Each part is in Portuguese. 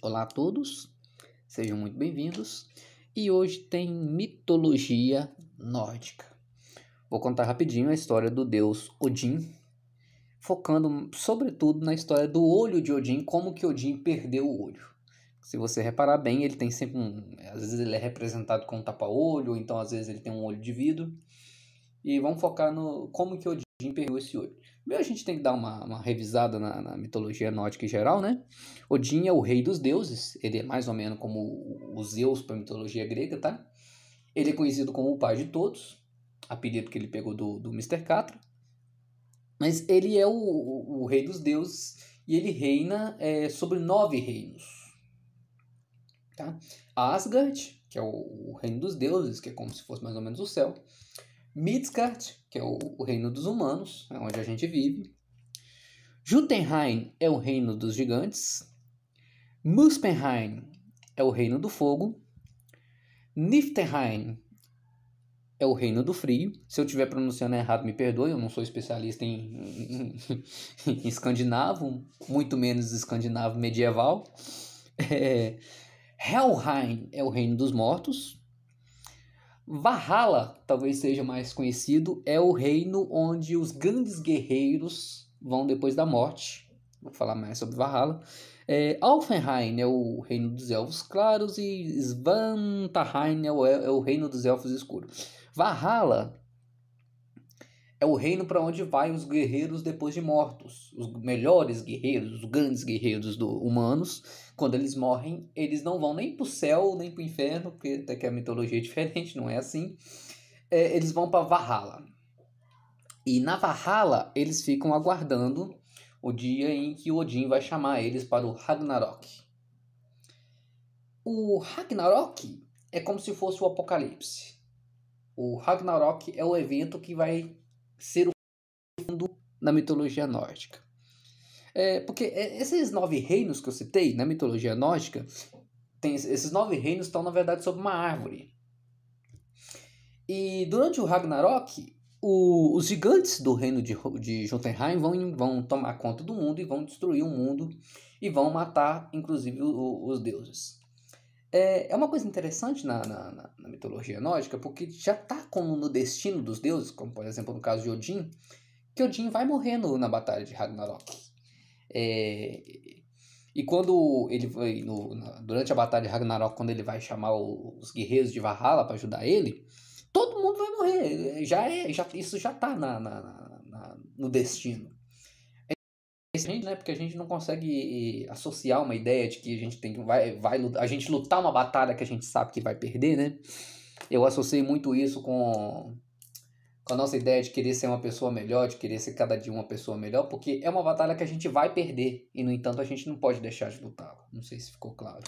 Olá a todos, sejam muito bem-vindos. E hoje tem mitologia nórdica. Vou contar rapidinho a história do deus Odin, focando sobretudo na história do olho de Odin, como que Odin perdeu o olho. Se você reparar bem, ele tem sempre um. Às vezes ele é representado com um tapa-olho, então às vezes ele tem um olho de vidro. E vamos focar no como que Odin perdeu esse olho. Primeiro a gente tem que dar uma, uma revisada na, na, mitologia nórdica em geral, né? Odin é o rei dos deuses, ele é mais ou menos como o Zeus para a mitologia grega, tá? Ele é conhecido como o pai de todos, apelido que ele pegou do, do Mr. Catra. Mas ele é o, o, o rei dos deuses e ele reina é, sobre nove reinos. Tá? Asgard, que é o, o reino dos deuses, que é como se fosse mais ou menos o céu. Midgard, que é o, o reino dos humanos, é onde a gente vive. Jotunheim é o reino dos gigantes. Muspelheim é o reino do fogo. Niflheim é o reino do frio. Se eu estiver pronunciando errado, me perdoe, eu não sou especialista em, em, em escandinavo, muito menos escandinavo medieval. É, Helheim é o reino dos mortos. Valhalla, talvez seja mais conhecido, é o reino onde os grandes guerreiros vão depois da morte. Vou falar mais sobre Valhalla. É, Alfenheim é o reino dos elfos claros e Svantaheim é o, é o reino dos elfos escuros. Valhalla é o reino para onde vai os guerreiros depois de mortos. Os melhores guerreiros, os grandes guerreiros do, humanos, quando eles morrem, eles não vão nem para o céu, nem para o inferno, porque até que a mitologia é diferente, não é assim. É, eles vão para Valhalla. E na Valhalla, eles ficam aguardando o dia em que Odin vai chamar eles para o Ragnarok. O Ragnarok é como se fosse o Apocalipse. O Ragnarok é o evento que vai ser o fundo na mitologia nórdica. É, porque esses nove reinos que eu citei na mitologia nórdica, tem, esses nove reinos estão, na verdade, sob uma árvore. E durante o Ragnarok, o, os gigantes do reino de, de Jotunheim vão, vão tomar conta do mundo e vão destruir o mundo e vão matar, inclusive, o, os deuses. É, é uma coisa interessante na, na, na mitologia nórdica, porque já está como no destino dos deuses, como por exemplo no caso de Odin, que Odin vai morrer no, na batalha de Ragnarok. É, e quando ele vai, no, na, durante a batalha de Ragnarok, quando ele vai chamar os guerreiros de Valhalla para ajudar ele, todo mundo vai morrer. Já é, já, isso já está na, na, na, no destino gente, né? Porque a gente não consegue associar uma ideia de que a gente tem que vai, vai a gente lutar uma batalha que a gente sabe que vai perder, né? Eu associei muito isso com, com a nossa ideia de querer ser uma pessoa melhor, de querer ser cada dia uma pessoa melhor, porque é uma batalha que a gente vai perder e no entanto a gente não pode deixar de lutar. Não sei se ficou claro.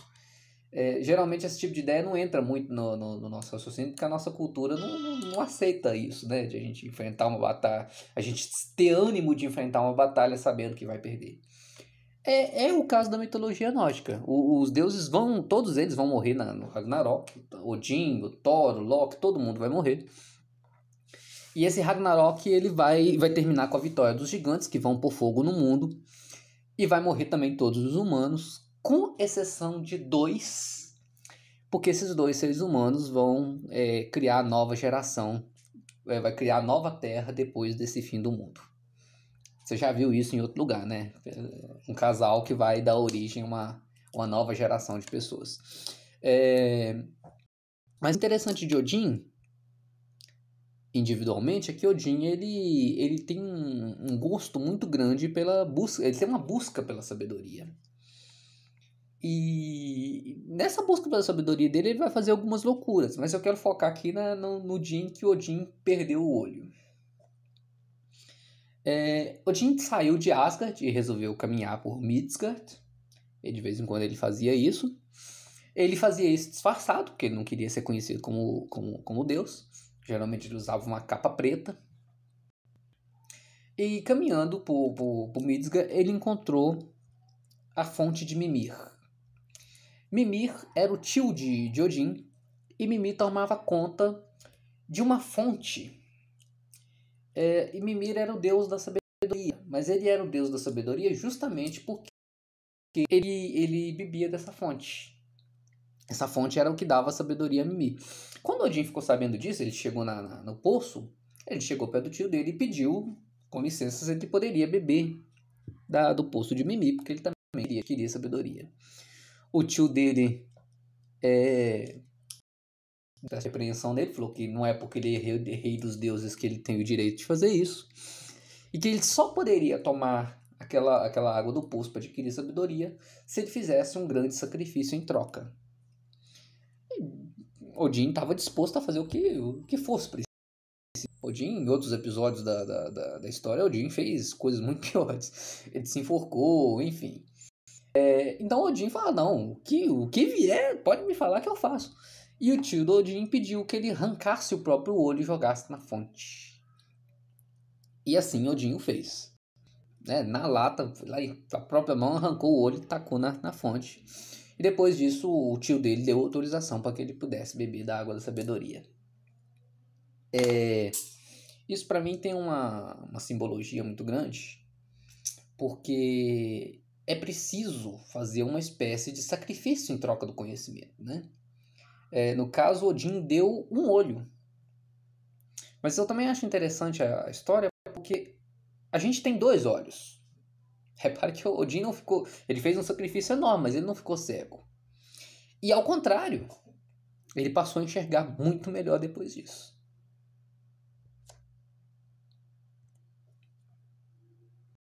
É, geralmente esse tipo de ideia não entra muito no, no, no, nosso raciocínio, porque a nossa cultura não, não, não, aceita isso, né? De a gente enfrentar uma batalha, a gente ter ânimo de enfrentar uma batalha sabendo que vai perder. É, é o caso da mitologia nórdica. O, os deuses vão, todos eles vão morrer na, no Ragnarok. Odin, Thor, Loki, todo mundo vai morrer. E esse Ragnarok ele vai, vai terminar com a vitória dos gigantes que vão pôr fogo no mundo. E vai morrer também todos os humanos, com exceção de dois, porque esses dois seres humanos vão é, criar nova geração, é, vai criar nova terra depois desse fim do mundo. Você já viu isso em outro lugar, né? Um casal que vai dar origem a uma, uma nova geração de pessoas. É... Mas interessante de Odin, individualmente, é que Odin ele, ele tem um gosto muito grande pela busca, ele tem uma busca pela sabedoria. E nessa busca pela sabedoria dele, ele vai fazer algumas loucuras, mas eu quero focar aqui na, no, no dia em que Odin perdeu o olho. É, Odin saiu de Asgard e resolveu caminhar por Midgard. E de vez em quando ele fazia isso. Ele fazia isso disfarçado, porque ele não queria ser conhecido como, como, como Deus. Geralmente ele usava uma capa preta. E caminhando por, por, por Midgard, ele encontrou a fonte de Mimir. Mimir era o tio de, de Odin e Mimir tomava conta de uma fonte. É, e Mimir era o deus da sabedoria, mas ele era o deus da sabedoria justamente porque que ele, ele bebia dessa fonte. Essa fonte era o que dava sabedoria a Mimi. Quando Odin ficou sabendo disso, ele chegou na, na, no poço, ele chegou perto do tio dele e pediu, com licença, se ele poderia beber da, do poço de Mimi, porque ele também queria, queria sabedoria. O tio dele, é, da repreensão dele, falou que não é porque ele é rei, dos deuses que ele tem o direito de fazer isso, e que ele só poderia tomar aquela, aquela água do poço para adquirir sabedoria se ele fizesse um grande sacrifício em troca. Odin estava disposto a fazer o que, o que fosse preciso. Odin, em outros episódios da, da, da, da, história, Odin fez coisas muito piores. Ele se enforcou, enfim. É, então Odin fala, não, o que, o que vier, pode me falar que eu faço. E o tio do Odin pediu que ele arrancasse o próprio olho e jogasse na fonte. E assim Odin o fez. Né? Na lata, lá, a própria mão arrancou o olho e tacou na, na fonte. E depois disso, o tio dele deu autorização para que ele pudesse beber da água da sabedoria. É, isso para mim tem uma, uma simbologia muito grande, porque é preciso fazer uma espécie de sacrifício em troca do conhecimento. Né? É, no caso, Odin deu um olho. Mas eu também acho interessante a história porque a gente tem dois olhos. Repare que Odin não ficou. Ele fez um sacrifício enorme, mas ele não ficou cego. E ao contrário, ele passou a enxergar muito melhor depois disso.